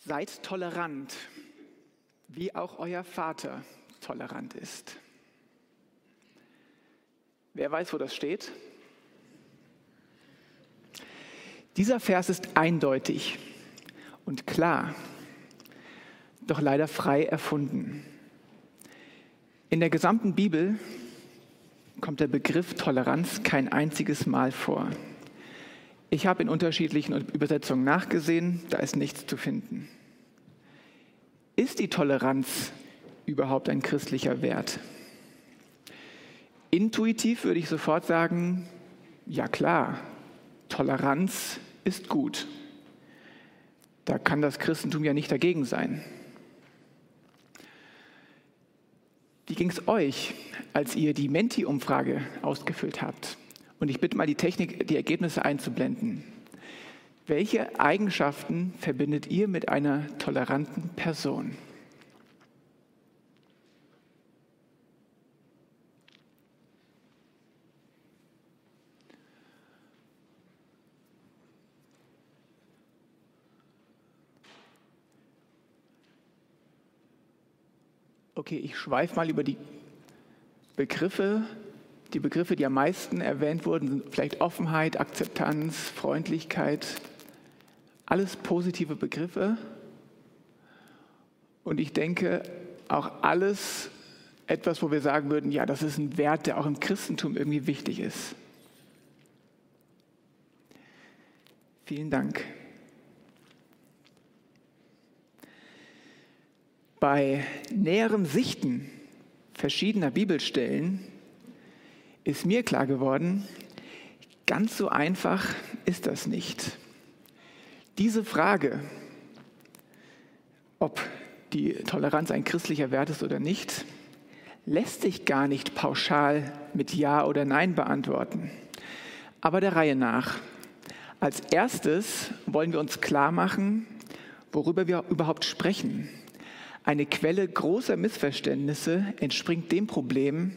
Seid tolerant, wie auch euer Vater tolerant ist. Wer weiß, wo das steht? Dieser Vers ist eindeutig und klar, doch leider frei erfunden. In der gesamten Bibel kommt der Begriff Toleranz kein einziges Mal vor. Ich habe in unterschiedlichen Übersetzungen nachgesehen, da ist nichts zu finden. Ist die Toleranz überhaupt ein christlicher Wert? Intuitiv würde ich sofort sagen, ja klar, Toleranz ist gut. Da kann das Christentum ja nicht dagegen sein. Wie ging es euch, als ihr die Menti-Umfrage ausgefüllt habt? Und ich bitte mal die Technik, die Ergebnisse einzublenden. Welche Eigenschaften verbindet ihr mit einer toleranten Person? Okay, ich schweife mal über die Begriffe die Begriffe, die am meisten erwähnt wurden, sind vielleicht Offenheit, Akzeptanz, Freundlichkeit, alles positive Begriffe. Und ich denke, auch alles etwas, wo wir sagen würden, ja, das ist ein Wert, der auch im Christentum irgendwie wichtig ist. Vielen Dank. Bei näherem Sichten verschiedener Bibelstellen ist mir klar geworden, ganz so einfach ist das nicht. Diese Frage, ob die Toleranz ein christlicher Wert ist oder nicht, lässt sich gar nicht pauschal mit Ja oder Nein beantworten. Aber der Reihe nach. Als erstes wollen wir uns klar machen, worüber wir überhaupt sprechen. Eine Quelle großer Missverständnisse entspringt dem Problem,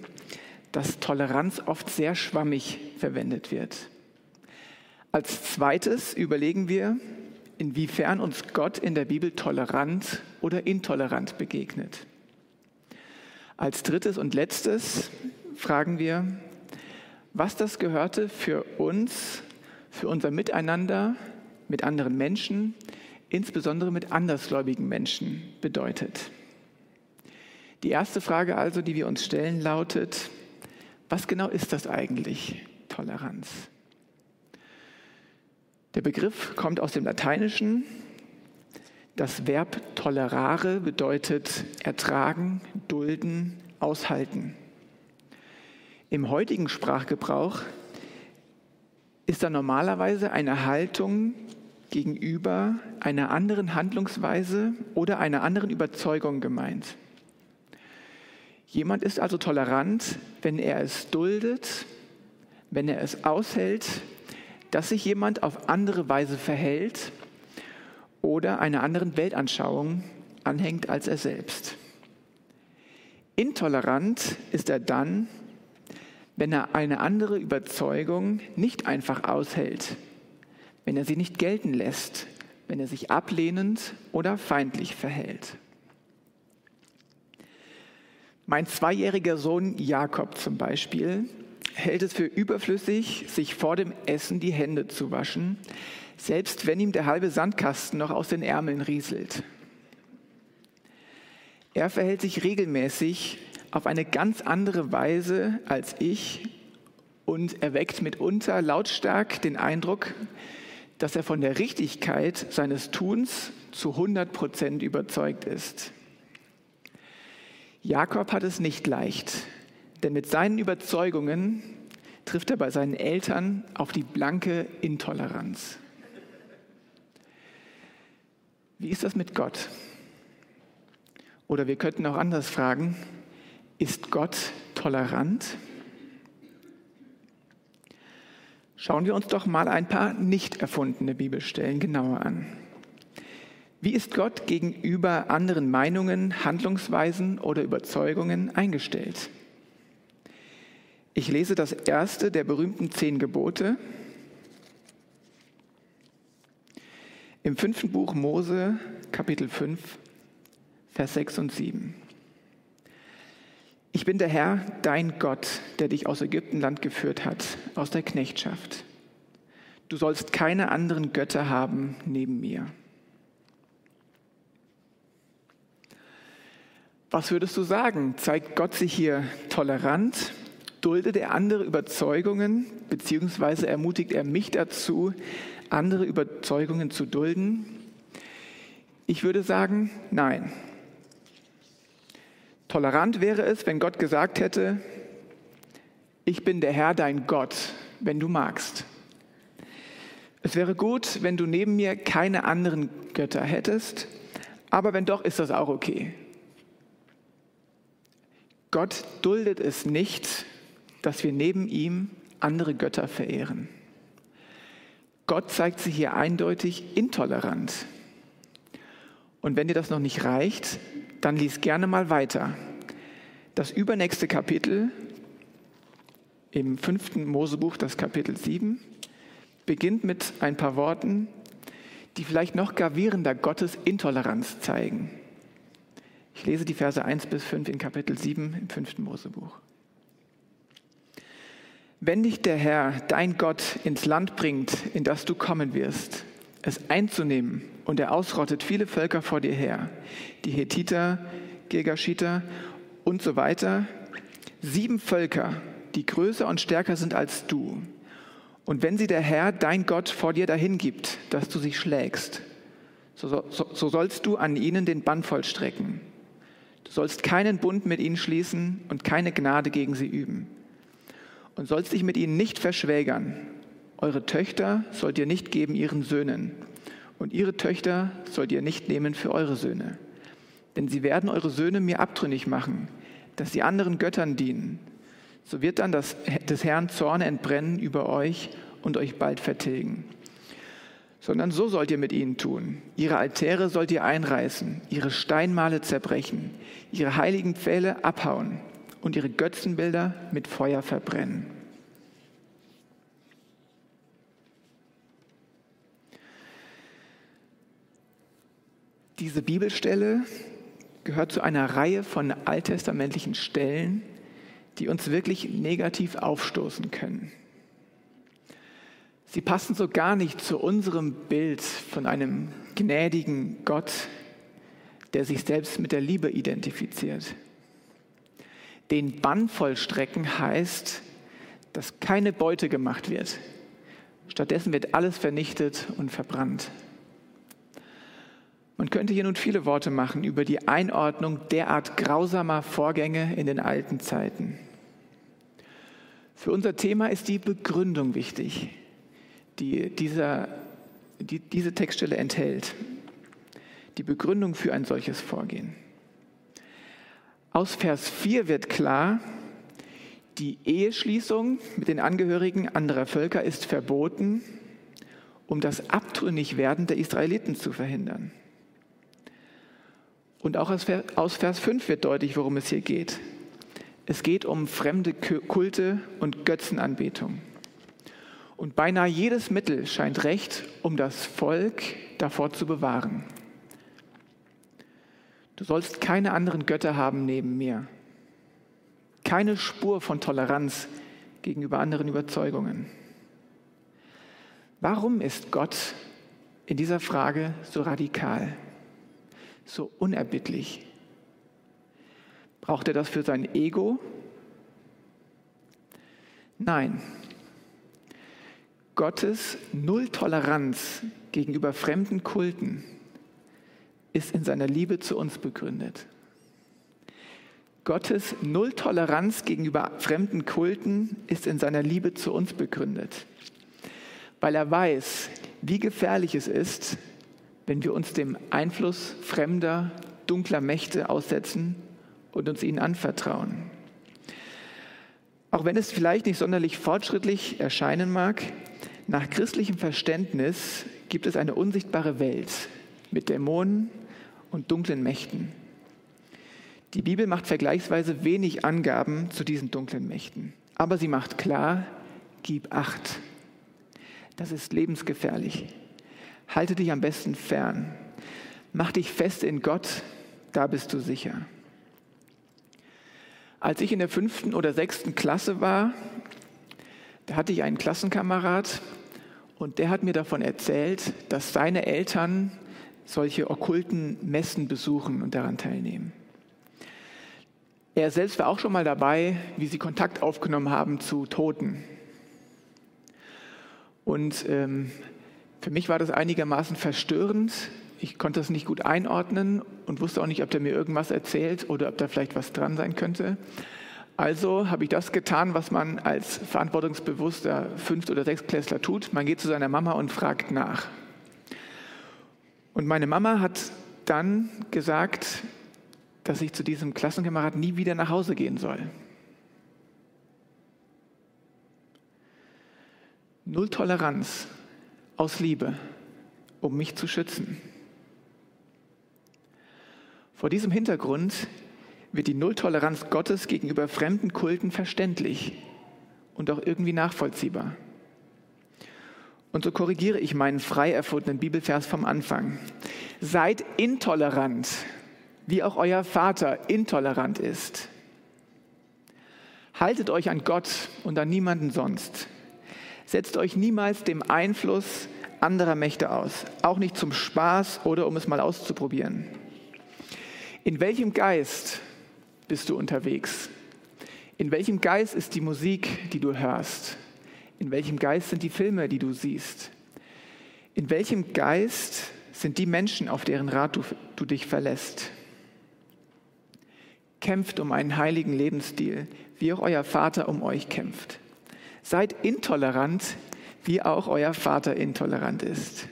dass Toleranz oft sehr schwammig verwendet wird. Als zweites überlegen wir, inwiefern uns Gott in der Bibel tolerant oder intolerant begegnet. Als drittes und letztes fragen wir, was das Gehörte für uns, für unser Miteinander mit anderen Menschen, insbesondere mit andersgläubigen Menschen bedeutet. Die erste Frage also, die wir uns stellen, lautet, was genau ist das eigentlich, Toleranz? Der Begriff kommt aus dem Lateinischen. Das Verb tolerare bedeutet ertragen, dulden, aushalten. Im heutigen Sprachgebrauch ist da normalerweise eine Haltung gegenüber einer anderen Handlungsweise oder einer anderen Überzeugung gemeint. Jemand ist also tolerant, wenn er es duldet, wenn er es aushält, dass sich jemand auf andere Weise verhält oder einer anderen Weltanschauung anhängt als er selbst. Intolerant ist er dann, wenn er eine andere Überzeugung nicht einfach aushält, wenn er sie nicht gelten lässt, wenn er sich ablehnend oder feindlich verhält. Mein zweijähriger Sohn Jakob zum Beispiel hält es für überflüssig, sich vor dem Essen die Hände zu waschen, selbst wenn ihm der halbe Sandkasten noch aus den Ärmeln rieselt. Er verhält sich regelmäßig auf eine ganz andere Weise als ich und erweckt mitunter lautstark den Eindruck, dass er von der Richtigkeit seines Tuns zu 100 Prozent überzeugt ist. Jakob hat es nicht leicht, denn mit seinen Überzeugungen trifft er bei seinen Eltern auf die blanke Intoleranz. Wie ist das mit Gott? Oder wir könnten auch anders fragen, ist Gott tolerant? Schauen wir uns doch mal ein paar nicht erfundene Bibelstellen genauer an. Wie ist Gott gegenüber anderen Meinungen, Handlungsweisen oder Überzeugungen eingestellt? Ich lese das erste der berühmten zehn Gebote. Im fünften Buch Mose, Kapitel 5, Vers 6 und 7. Ich bin der Herr, dein Gott, der dich aus Ägyptenland geführt hat, aus der Knechtschaft. Du sollst keine anderen Götter haben neben mir. Was würdest du sagen? Zeigt Gott sich hier tolerant? Duldet er andere Überzeugungen, beziehungsweise ermutigt er mich dazu, andere Überzeugungen zu dulden? Ich würde sagen, nein. Tolerant wäre es, wenn Gott gesagt hätte, ich bin der Herr, dein Gott, wenn du magst. Es wäre gut, wenn du neben mir keine anderen Götter hättest, aber wenn doch, ist das auch okay. Gott duldet es nicht, dass wir neben ihm andere Götter verehren. Gott zeigt sich hier eindeutig intolerant. Und wenn dir das noch nicht reicht, dann lies gerne mal weiter. Das übernächste Kapitel im fünften Mosebuch, das Kapitel 7, beginnt mit ein paar Worten, die vielleicht noch gravierender Gottes Intoleranz zeigen. Ich lese die Verse 1 bis 5 in Kapitel 7 im fünften Mosebuch. Wenn dich der Herr, dein Gott, ins Land bringt, in das du kommen wirst, es einzunehmen, und er ausrottet viele Völker vor dir her, die Hethiter, Gegashiter und so weiter, sieben Völker, die größer und stärker sind als du. Und wenn sie der Herr, dein Gott, vor dir dahin gibt, dass du sie schlägst, so, so, so sollst du an ihnen den Bann vollstrecken. Du sollst keinen Bund mit ihnen schließen und keine Gnade gegen sie üben. Und sollst dich mit ihnen nicht verschwägern. Eure Töchter sollt ihr nicht geben ihren Söhnen. Und ihre Töchter sollt ihr nicht nehmen für eure Söhne. Denn sie werden eure Söhne mir abtrünnig machen, dass sie anderen Göttern dienen. So wird dann das, des Herrn Zorn entbrennen über euch und euch bald vertilgen sondern so sollt ihr mit ihnen tun. Ihre Altäre sollt ihr einreißen, ihre Steinmale zerbrechen, ihre heiligen Pfähle abhauen und ihre Götzenbilder mit Feuer verbrennen. Diese Bibelstelle gehört zu einer Reihe von alttestamentlichen Stellen, die uns wirklich negativ aufstoßen können. Sie passen so gar nicht zu unserem Bild von einem gnädigen Gott, der sich selbst mit der Liebe identifiziert. Den Bann vollstrecken heißt, dass keine Beute gemacht wird. Stattdessen wird alles vernichtet und verbrannt. Man könnte hier nun viele Worte machen über die Einordnung derart grausamer Vorgänge in den alten Zeiten. Für unser Thema ist die Begründung wichtig die, dieser, die diese Textstelle enthält. Die Begründung für ein solches Vorgehen. Aus Vers 4 wird klar, die Eheschließung mit den Angehörigen anderer Völker ist verboten, um das Abtrünnigwerden der Israeliten zu verhindern. Und auch aus Vers 5 wird deutlich, worum es hier geht. Es geht um fremde Kulte und Götzenanbetung. Und beinahe jedes Mittel scheint recht, um das Volk davor zu bewahren. Du sollst keine anderen Götter haben neben mir. Keine Spur von Toleranz gegenüber anderen Überzeugungen. Warum ist Gott in dieser Frage so radikal, so unerbittlich? Braucht er das für sein Ego? Nein, Gottes Nulltoleranz gegenüber fremden Kulten ist in seiner Liebe zu uns begründet. Gottes Nulltoleranz gegenüber fremden Kulten ist in seiner Liebe zu uns begründet, weil er weiß, wie gefährlich es ist, wenn wir uns dem Einfluss fremder, dunkler Mächte aussetzen und uns ihnen anvertrauen. Auch wenn es vielleicht nicht sonderlich fortschrittlich erscheinen mag, nach christlichem Verständnis gibt es eine unsichtbare Welt mit Dämonen und dunklen Mächten. Die Bibel macht vergleichsweise wenig Angaben zu diesen dunklen Mächten, aber sie macht klar, gib acht. Das ist lebensgefährlich. Halte dich am besten fern. Mach dich fest in Gott, da bist du sicher. Als ich in der fünften oder sechsten Klasse war, da hatte ich einen Klassenkamerad und der hat mir davon erzählt, dass seine Eltern solche okkulten Messen besuchen und daran teilnehmen. Er selbst war auch schon mal dabei, wie sie Kontakt aufgenommen haben zu Toten. Und ähm, für mich war das einigermaßen verstörend. Ich konnte das nicht gut einordnen und wusste auch nicht, ob der mir irgendwas erzählt oder ob da vielleicht was dran sein könnte. Also habe ich das getan, was man als verantwortungsbewusster Fünft- oder Sechstklässler tut. Man geht zu seiner Mama und fragt nach. Und meine Mama hat dann gesagt, dass ich zu diesem Klassenkamerad nie wieder nach Hause gehen soll. Null Toleranz aus Liebe, um mich zu schützen. Vor diesem Hintergrund wird die Nulltoleranz Gottes gegenüber fremden Kulten verständlich und auch irgendwie nachvollziehbar. Und so korrigiere ich meinen frei erfundenen Bibelvers vom Anfang. Seid intolerant, wie auch euer Vater intolerant ist. Haltet euch an Gott und an niemanden sonst. Setzt euch niemals dem Einfluss anderer Mächte aus, auch nicht zum Spaß oder um es mal auszuprobieren. In welchem Geist bist du unterwegs? In welchem Geist ist die Musik, die du hörst? In welchem Geist sind die Filme, die du siehst? In welchem Geist sind die Menschen, auf deren Rat du, du dich verlässt? Kämpft um einen heiligen Lebensstil, wie auch euer Vater um euch kämpft. Seid intolerant, wie auch euer Vater intolerant ist.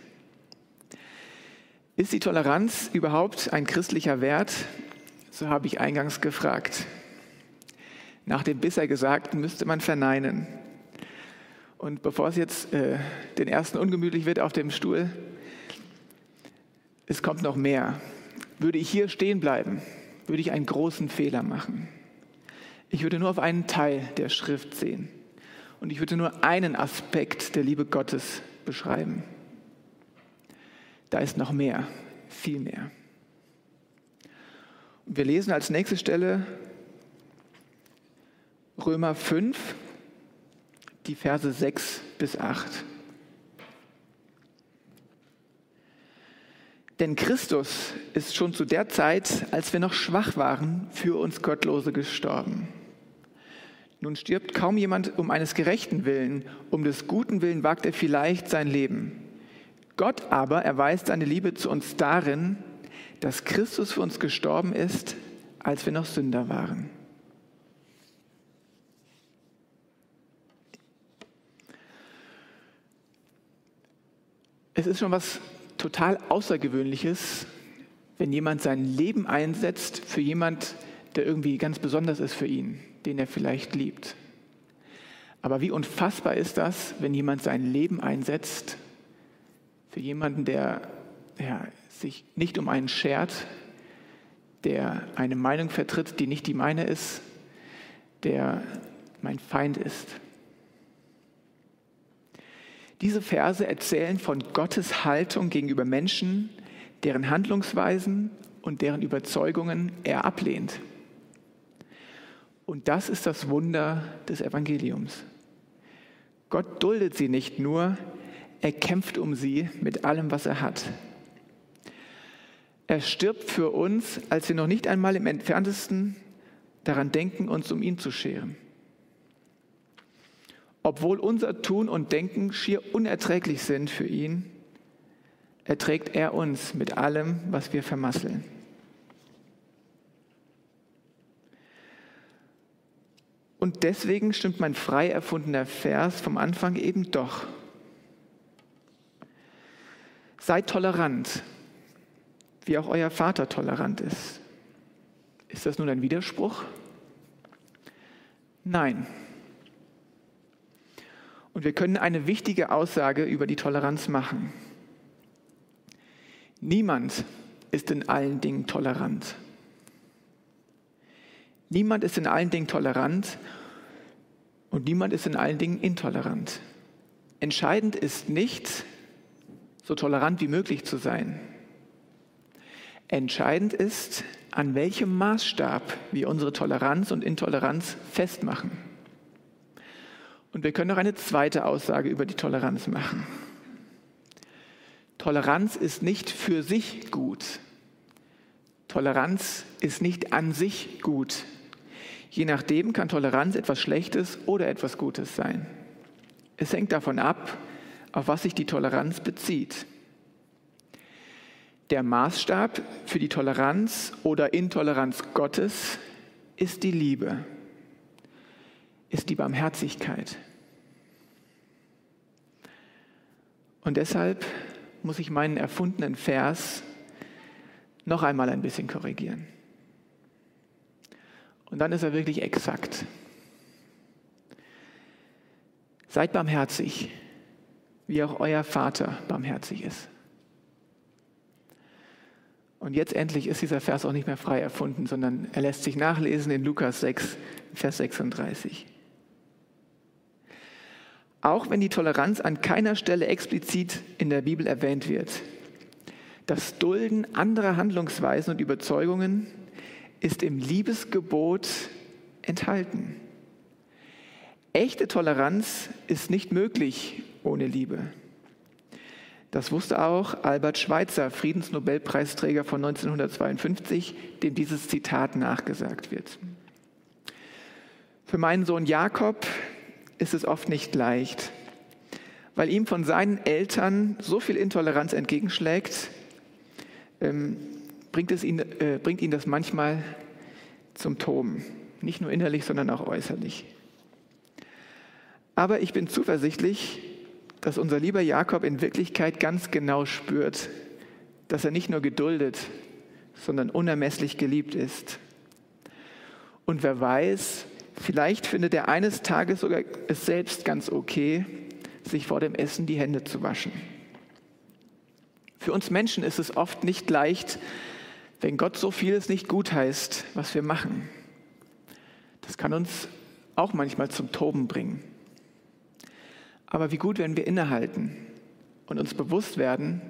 Ist die Toleranz überhaupt ein christlicher Wert? So habe ich eingangs gefragt. Nach dem bisher Gesagten müsste man verneinen. Und bevor es jetzt äh, den ersten ungemütlich wird auf dem Stuhl, es kommt noch mehr. Würde ich hier stehen bleiben, würde ich einen großen Fehler machen. Ich würde nur auf einen Teil der Schrift sehen. Und ich würde nur einen Aspekt der Liebe Gottes beschreiben. Da ist noch mehr, viel mehr. Wir lesen als nächste Stelle Römer 5, die Verse 6 bis 8. Denn Christus ist schon zu der Zeit, als wir noch schwach waren, für uns Gottlose gestorben. Nun stirbt kaum jemand um eines gerechten Willen, um des guten Willen wagt er vielleicht sein Leben. Gott aber erweist seine Liebe zu uns darin, dass Christus für uns gestorben ist, als wir noch Sünder waren. Es ist schon was total Außergewöhnliches, wenn jemand sein Leben einsetzt für jemand, der irgendwie ganz besonders ist für ihn, den er vielleicht liebt. Aber wie unfassbar ist das, wenn jemand sein Leben einsetzt für jemanden, der ja, sich nicht um einen schert, der eine Meinung vertritt, die nicht die meine ist, der mein Feind ist. Diese Verse erzählen von Gottes Haltung gegenüber Menschen, deren Handlungsweisen und deren Überzeugungen er ablehnt. Und das ist das Wunder des Evangeliums. Gott duldet sie nicht nur, er kämpft um sie mit allem, was er hat. Er stirbt für uns, als wir noch nicht einmal im entferntesten daran denken, uns um ihn zu scheren. Obwohl unser Tun und Denken schier unerträglich sind für ihn, erträgt er uns mit allem, was wir vermasseln. Und deswegen stimmt mein frei erfundener Vers vom Anfang eben doch. Seid tolerant, wie auch euer Vater tolerant ist. Ist das nun ein Widerspruch? Nein. Und wir können eine wichtige Aussage über die Toleranz machen. Niemand ist in allen Dingen tolerant. Niemand ist in allen Dingen tolerant und niemand ist in allen Dingen intolerant. Entscheidend ist nicht, so tolerant wie möglich zu sein. Entscheidend ist, an welchem Maßstab wir unsere Toleranz und Intoleranz festmachen. Und wir können noch eine zweite Aussage über die Toleranz machen. Toleranz ist nicht für sich gut. Toleranz ist nicht an sich gut. Je nachdem kann Toleranz etwas Schlechtes oder etwas Gutes sein. Es hängt davon ab, auf was sich die Toleranz bezieht. Der Maßstab für die Toleranz oder Intoleranz Gottes ist die Liebe, ist die Barmherzigkeit. Und deshalb muss ich meinen erfundenen Vers noch einmal ein bisschen korrigieren. Und dann ist er wirklich exakt. Seid barmherzig, wie auch euer Vater barmherzig ist. Und jetzt endlich ist dieser Vers auch nicht mehr frei erfunden, sondern er lässt sich nachlesen in Lukas 6, Vers 36. Auch wenn die Toleranz an keiner Stelle explizit in der Bibel erwähnt wird, das Dulden anderer Handlungsweisen und Überzeugungen ist im Liebesgebot enthalten. Echte Toleranz ist nicht möglich ohne Liebe. Das wusste auch Albert Schweitzer, Friedensnobelpreisträger von 1952, dem dieses Zitat nachgesagt wird. Für meinen Sohn Jakob ist es oft nicht leicht, weil ihm von seinen Eltern so viel Intoleranz entgegenschlägt, ähm, bringt, es ihn, äh, bringt ihn das manchmal zum Toben. Nicht nur innerlich, sondern auch äußerlich. Aber ich bin zuversichtlich, dass unser lieber Jakob in Wirklichkeit ganz genau spürt, dass er nicht nur geduldet, sondern unermesslich geliebt ist. Und wer weiß, vielleicht findet er eines Tages sogar es selbst ganz okay, sich vor dem Essen die Hände zu waschen. Für uns Menschen ist es oft nicht leicht, wenn Gott so vieles nicht gut heißt, was wir machen. Das kann uns auch manchmal zum Toben bringen. Aber wie gut, wenn wir innehalten und uns bewusst werden,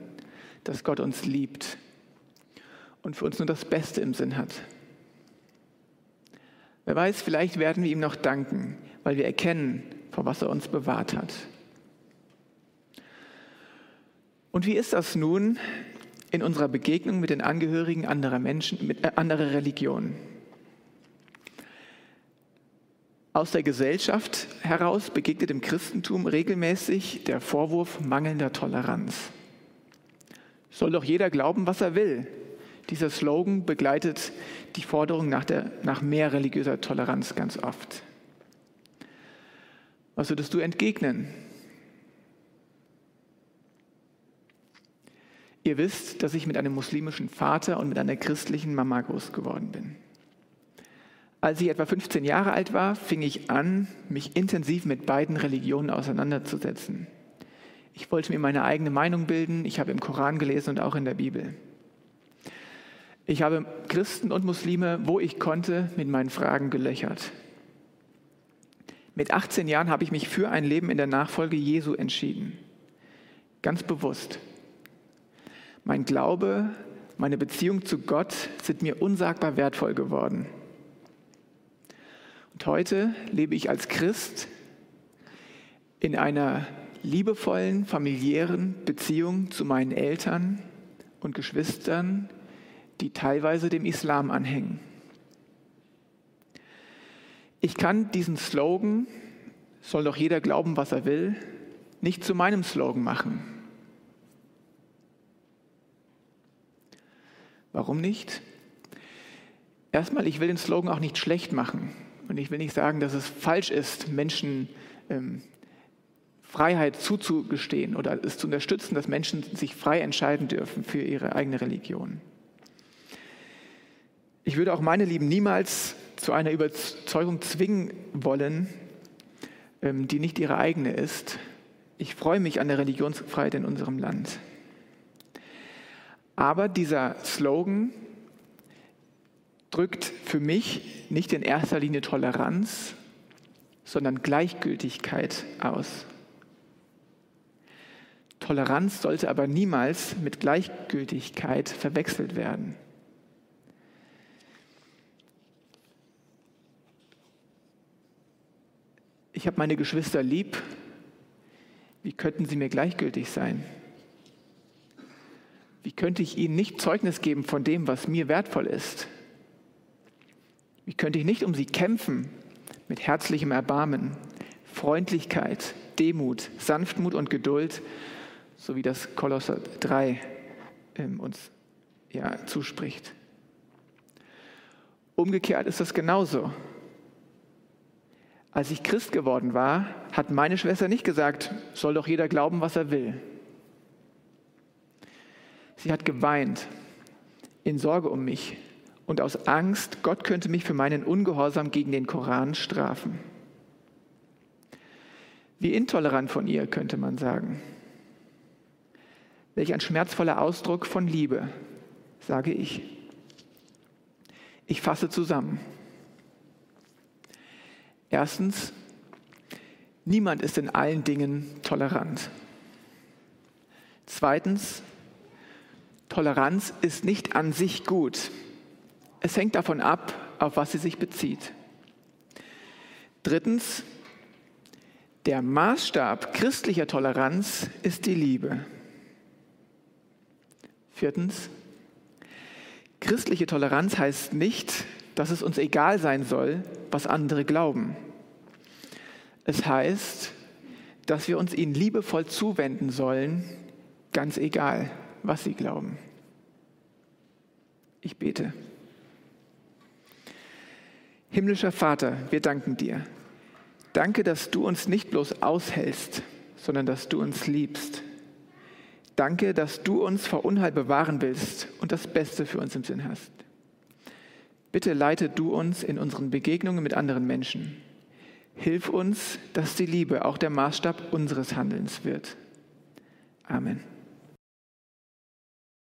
dass Gott uns liebt und für uns nur das Beste im Sinn hat. Wer weiß, vielleicht werden wir ihm noch danken, weil wir erkennen, vor was er uns bewahrt hat. Und wie ist das nun in unserer Begegnung mit den Angehörigen anderer Menschen, mit äh, anderer Religionen? Aus der Gesellschaft heraus begegnet im Christentum regelmäßig der Vorwurf mangelnder Toleranz. Soll doch jeder glauben, was er will. Dieser Slogan begleitet die Forderung nach, der, nach mehr religiöser Toleranz ganz oft. Was würdest du entgegnen? Ihr wisst, dass ich mit einem muslimischen Vater und mit einer christlichen Mama groß geworden bin. Als ich etwa 15 Jahre alt war, fing ich an, mich intensiv mit beiden Religionen auseinanderzusetzen. Ich wollte mir meine eigene Meinung bilden, ich habe im Koran gelesen und auch in der Bibel. Ich habe Christen und Muslime, wo ich konnte, mit meinen Fragen gelöchert. Mit 18 Jahren habe ich mich für ein Leben in der Nachfolge Jesu entschieden. Ganz bewusst. Mein Glaube, meine Beziehung zu Gott sind mir unsagbar wertvoll geworden. Heute lebe ich als Christ in einer liebevollen, familiären Beziehung zu meinen Eltern und Geschwistern, die teilweise dem Islam anhängen. Ich kann diesen Slogan, soll doch jeder glauben, was er will, nicht zu meinem Slogan machen. Warum nicht? Erstmal, ich will den Slogan auch nicht schlecht machen. Und ich will nicht sagen, dass es falsch ist, Menschen ähm, Freiheit zuzugestehen oder es zu unterstützen, dass Menschen sich frei entscheiden dürfen für ihre eigene Religion. Ich würde auch meine Lieben niemals zu einer Überzeugung zwingen wollen, ähm, die nicht ihre eigene ist. Ich freue mich an der Religionsfreiheit in unserem Land. Aber dieser Slogan drückt für mich nicht in erster Linie Toleranz, sondern Gleichgültigkeit aus. Toleranz sollte aber niemals mit Gleichgültigkeit verwechselt werden. Ich habe meine Geschwister lieb. Wie könnten sie mir gleichgültig sein? Wie könnte ich ihnen nicht Zeugnis geben von dem, was mir wertvoll ist? Wie könnte ich nicht um sie kämpfen mit herzlichem Erbarmen, Freundlichkeit, Demut, Sanftmut und Geduld, so wie das Kolosser 3 ähm, uns ja, zuspricht? Umgekehrt ist das genauso. Als ich Christ geworden war, hat meine Schwester nicht gesagt, soll doch jeder glauben, was er will. Sie hat geweint in Sorge um mich und aus Angst, Gott könnte mich für meinen Ungehorsam gegen den Koran strafen. Wie intolerant von ihr, könnte man sagen. Welch ein schmerzvoller Ausdruck von Liebe, sage ich. Ich fasse zusammen. Erstens, niemand ist in allen Dingen tolerant. Zweitens, Toleranz ist nicht an sich gut. Es hängt davon ab, auf was sie sich bezieht. Drittens, der Maßstab christlicher Toleranz ist die Liebe. Viertens, christliche Toleranz heißt nicht, dass es uns egal sein soll, was andere glauben. Es heißt, dass wir uns ihnen liebevoll zuwenden sollen, ganz egal, was sie glauben. Ich bete. Himmlischer Vater, wir danken dir. Danke, dass du uns nicht bloß aushältst, sondern dass du uns liebst. Danke, dass du uns vor Unheil bewahren willst und das Beste für uns im Sinn hast. Bitte leite du uns in unseren Begegnungen mit anderen Menschen. Hilf uns, dass die Liebe auch der Maßstab unseres Handelns wird. Amen.